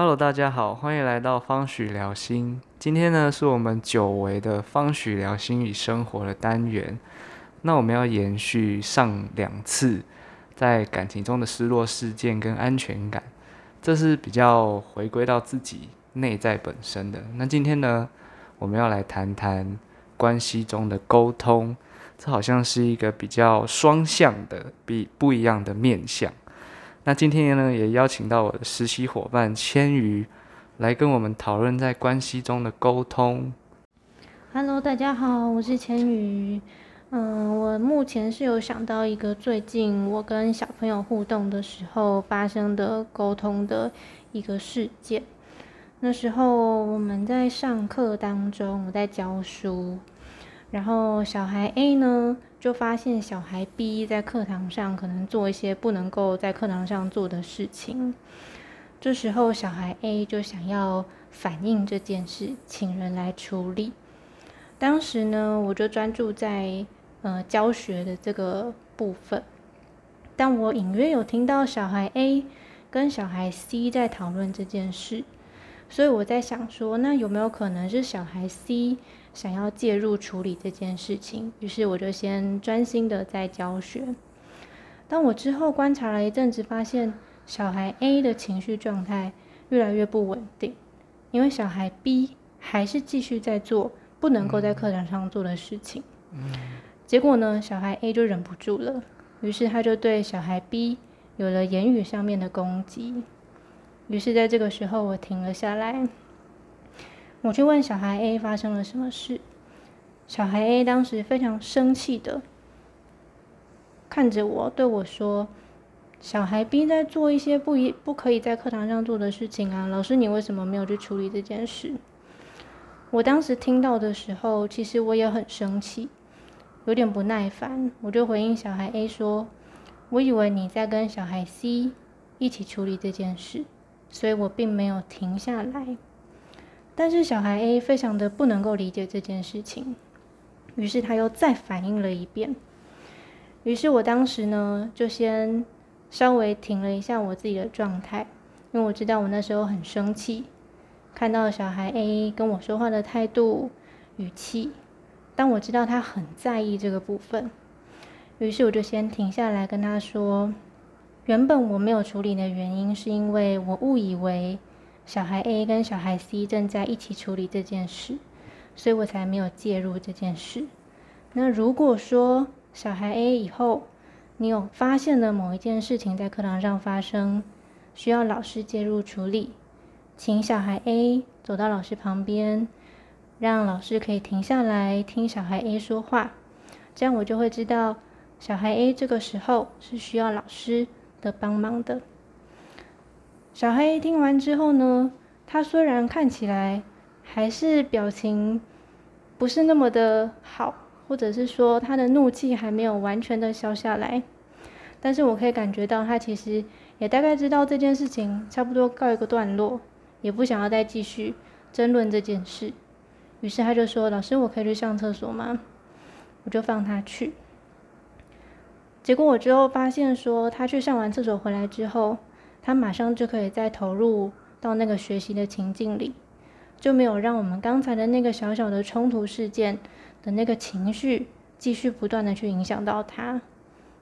Hello，大家好，欢迎来到方许聊心。今天呢，是我们久违的方许聊心与生活的单元。那我们要延续上两次在感情中的失落事件跟安全感，这是比较回归到自己内在本身的。那今天呢，我们要来谈谈关系中的沟通，这好像是一个比较双向的、比不一样的面向。那今天呢，也邀请到我的实习伙伴千羽来跟我们讨论在关系中的沟通。Hello，大家好，我是千羽。嗯，我目前是有想到一个最近我跟小朋友互动的时候发生的沟通的一个事件。那时候我们在上课当中，我在教书，然后小孩 A 呢。就发现小孩 B 在课堂上可能做一些不能够在课堂上做的事情，这时候小孩 A 就想要反映这件事，请人来处理。当时呢，我就专注在呃教学的这个部分，但我隐约有听到小孩 A 跟小孩 C 在讨论这件事，所以我在想说，那有没有可能是小孩 C？想要介入处理这件事情，于是我就先专心的在教学。当我之后观察了一阵子，发现小孩 A 的情绪状态越来越不稳定，因为小孩 B 还是继续在做不能够在课堂上做的事情。结果呢，小孩 A 就忍不住了，于是他就对小孩 B 有了言语上面的攻击。于是在这个时候，我停了下来。我去问小孩 A 发生了什么事，小孩 A 当时非常生气的看着我，对我说：“小孩 B 在做一些不一不可以在课堂上做的事情啊，老师你为什么没有去处理这件事？”我当时听到的时候，其实我也很生气，有点不耐烦，我就回应小孩 A 说：“我以为你在跟小孩 C 一起处理这件事，所以我并没有停下来。”但是小孩 A 非常的不能够理解这件事情，于是他又再反应了一遍。于是我当时呢，就先稍微停了一下我自己的状态，因为我知道我那时候很生气，看到小孩 A 跟我说话的态度、语气，当我知道他很在意这个部分，于是我就先停下来跟他说：原本我没有处理的原因，是因为我误以为。小孩 A 跟小孩 C 正在一起处理这件事，所以我才没有介入这件事。那如果说小孩 A 以后你有发现了某一件事情在课堂上发生，需要老师介入处理，请小孩 A 走到老师旁边，让老师可以停下来听小孩 A 说话，这样我就会知道小孩 A 这个时候是需要老师的帮忙的。小黑听完之后呢，他虽然看起来还是表情不是那么的好，或者是说他的怒气还没有完全的消下来，但是我可以感觉到他其实也大概知道这件事情差不多告一个段落，也不想要再继续争论这件事，于是他就说：“老师，我可以去上厕所吗？”我就放他去。结果我之后发现说，他去上完厕所回来之后。他马上就可以再投入到那个学习的情境里，就没有让我们刚才的那个小小的冲突事件的那个情绪继续不断的去影响到他。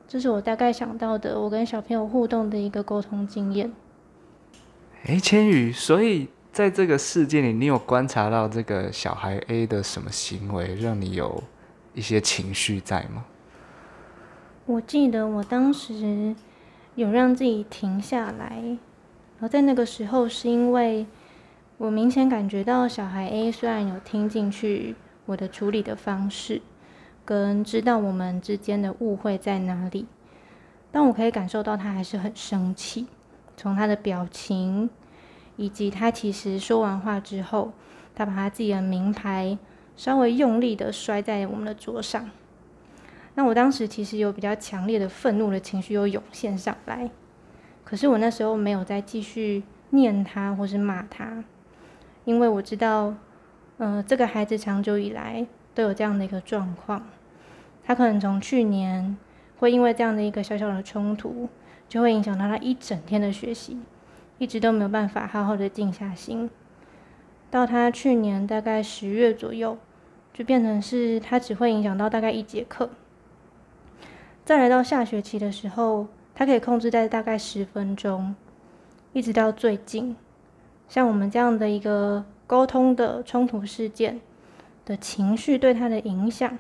这是我大概想到的，我跟小朋友互动的一个沟通经验。哎，千羽，所以在这个事件里，你有观察到这个小孩 A 的什么行为，让你有一些情绪在吗？我记得我当时。有让自己停下来，然后在那个时候，是因为我明显感觉到小孩 A 虽然有听进去我的处理的方式，跟知道我们之间的误会在哪里，但我可以感受到他还是很生气。从他的表情，以及他其实说完话之后，他把他自己的名牌稍微用力的摔在我们的桌上。那我当时其实有比较强烈的愤怒的情绪又涌现上来，可是我那时候没有再继续念他或是骂他，因为我知道，呃，这个孩子长久以来都有这样的一个状况，他可能从去年会因为这样的一个小小的冲突，就会影响到他一整天的学习，一直都没有办法好好的静下心。到他去年大概十月左右，就变成是他只会影响到大概一节课。再来到下学期的时候，他可以控制在大概十分钟，一直到最近，像我们这样的一个沟通的冲突事件的情绪对他的影响，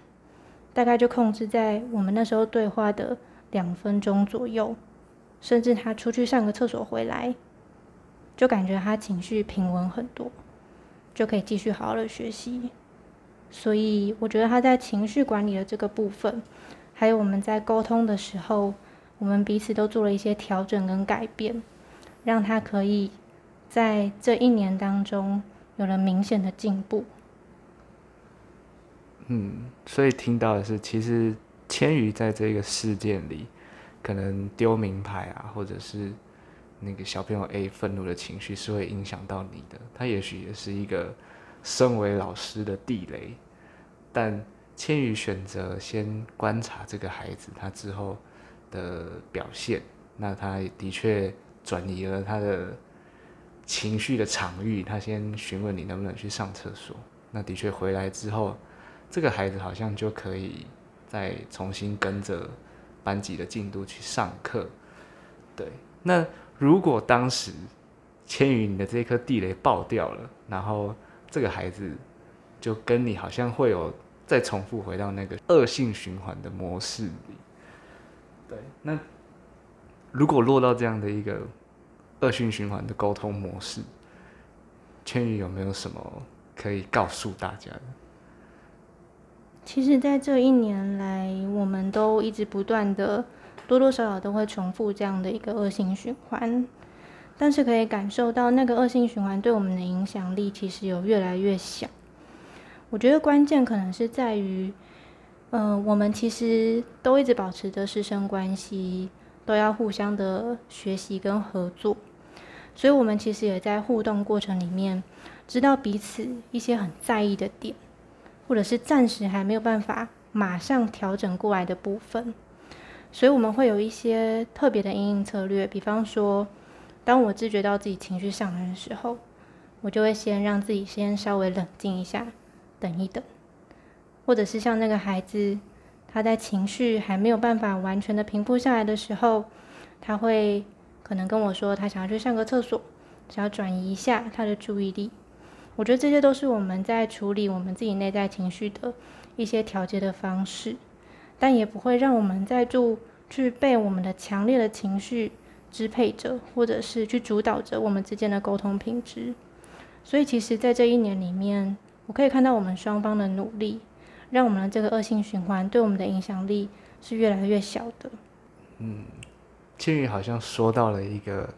大概就控制在我们那时候对话的两分钟左右，甚至他出去上个厕所回来，就感觉他情绪平稳很多。就可以继续好好的学习，所以我觉得他在情绪管理的这个部分，还有我们在沟通的时候，我们彼此都做了一些调整跟改变，让他可以在这一年当中有了明显的进步。嗯，所以听到的是，其实千羽在这个事件里，可能丢名牌啊，或者是。那个小朋友 A 愤怒的情绪是会影响到你的，他也许也是一个身为老师的地雷，但千羽选择先观察这个孩子他之后的表现，那他的确转移了他的情绪的场域，他先询问你能不能去上厕所，那的确回来之后，这个孩子好像就可以再重新跟着班级的进度去上课，对，那。如果当时千羽你的这颗地雷爆掉了，然后这个孩子就跟你好像会有再重复回到那个恶性循环的模式里。对，那如果落到这样的一个恶性循环的沟通模式，千羽有没有什么可以告诉大家的？其实，在这一年来，我们都一直不断的。多多少少都会重复这样的一个恶性循环，但是可以感受到那个恶性循环对我们的影响力其实有越来越小。我觉得关键可能是在于，嗯，我们其实都一直保持着师生关系，都要互相的学习跟合作，所以我们其实也在互动过程里面，知道彼此一些很在意的点，或者是暂时还没有办法马上调整过来的部分。所以我们会有一些特别的应应策略，比方说，当我自觉到自己情绪上来的时候，我就会先让自己先稍微冷静一下，等一等，或者是像那个孩子，他在情绪还没有办法完全的平复下来的时候，他会可能跟我说他想要去上个厕所，想要转移一下他的注意力。我觉得这些都是我们在处理我们自己内在情绪的一些调节的方式。但也不会让我们在住去被我们的强烈的情绪支配着，或者是去主导着我们之间的沟通品质。所以，其实，在这一年里面，我可以看到我们双方的努力，让我们的这个恶性循环对我们的影响力是越来越小的。嗯，千羽好像说到了一个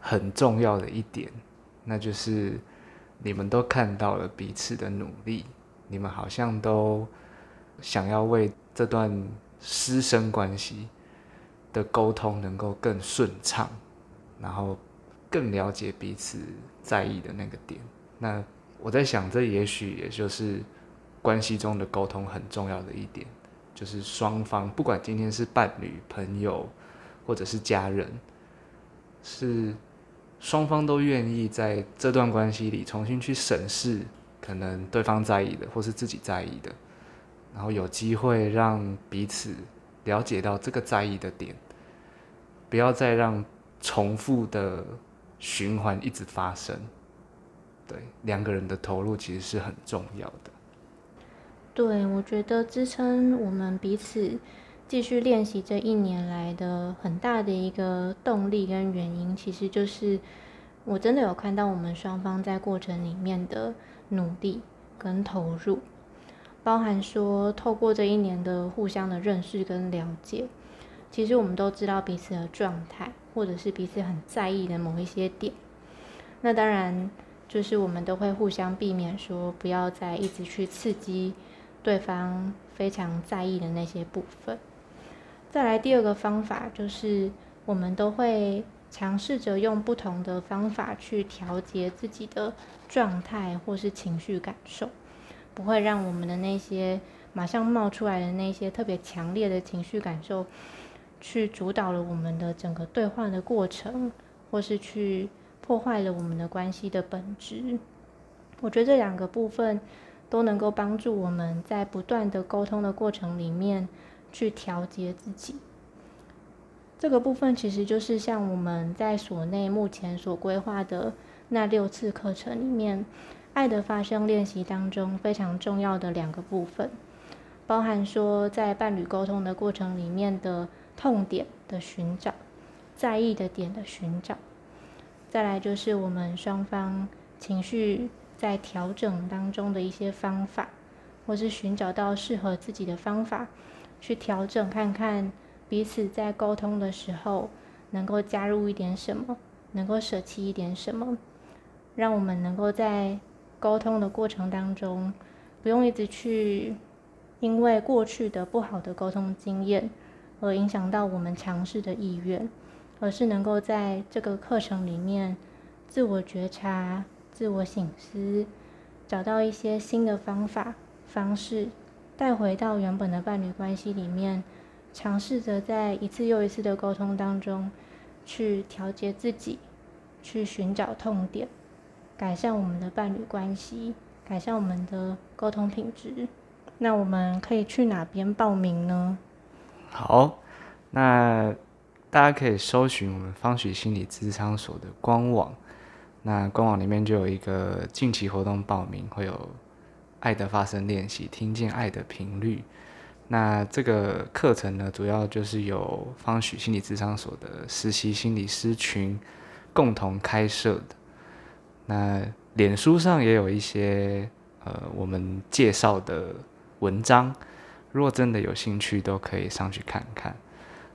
很重要的一点，那就是你们都看到了彼此的努力，你们好像都想要为。这段师生关系的沟通能够更顺畅，然后更了解彼此在意的那个点。那我在想，这也许也就是关系中的沟通很重要的一点，就是双方不管今天是伴侣、朋友或者是家人，是双方都愿意在这段关系里重新去审视可能对方在意的，或是自己在意的。然后有机会让彼此了解到这个在意的点，不要再让重复的循环一直发生。对，两个人的投入其实是很重要的。对，我觉得支撑我们彼此继续练习这一年来的很大的一个动力跟原因，其实就是我真的有看到我们双方在过程里面的努力跟投入。包含说，透过这一年的互相的认识跟了解，其实我们都知道彼此的状态，或者是彼此很在意的某一些点。那当然，就是我们都会互相避免说，不要再一直去刺激对方非常在意的那些部分。再来第二个方法，就是我们都会尝试着用不同的方法去调节自己的状态或是情绪感受。不会让我们的那些马上冒出来的那些特别强烈的情绪感受，去主导了我们的整个对话的过程，或是去破坏了我们的关系的本质。我觉得这两个部分都能够帮助我们在不断的沟通的过程里面去调节自己。这个部分其实就是像我们在所内目前所规划的那六次课程里面，爱的发生练习当中非常重要的两个部分，包含说在伴侣沟通的过程里面的痛点的寻找，在意的点的寻找，再来就是我们双方情绪在调整当中的一些方法，或是寻找到适合自己的方法去调整看看。彼此在沟通的时候，能够加入一点什么，能够舍弃一点什么，让我们能够在沟通的过程当中，不用一直去因为过去的不好的沟通经验而影响到我们尝试的意愿，而是能够在这个课程里面自我觉察、自我醒思，找到一些新的方法方式，带回到原本的伴侣关系里面。尝试着在一次又一次的沟通当中，去调节自己，去寻找痛点，改善我们的伴侣关系，改善我们的沟通品质。那我们可以去哪边报名呢？好，那大家可以搜寻我们方许心理咨商所的官网，那官网里面就有一个近期活动报名，会有爱的发生练习，听见爱的频率。那这个课程呢，主要就是由方许心理咨商所的实习心理师群共同开设的。那脸书上也有一些呃我们介绍的文章，如果真的有兴趣，都可以上去看看。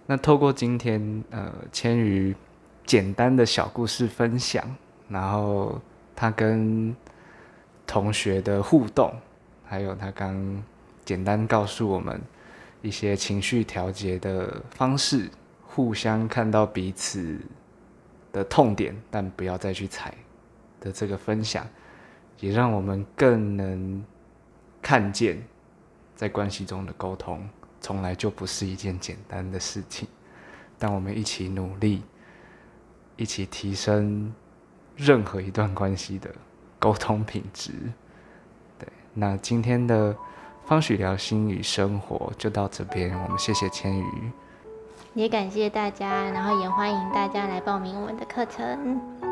那透过今天呃千羽简单的小故事分享，然后他跟同学的互动，还有他刚。简单告诉我们一些情绪调节的方式，互相看到彼此的痛点，但不要再去踩的这个分享，也让我们更能看见，在关系中的沟通从来就不是一件简单的事情。但我们一起努力，一起提升任何一段关系的沟通品质。对，那今天的。方许聊心与生活就到这边，我们谢谢千羽，也感谢大家，然后也欢迎大家来报名我们的课程。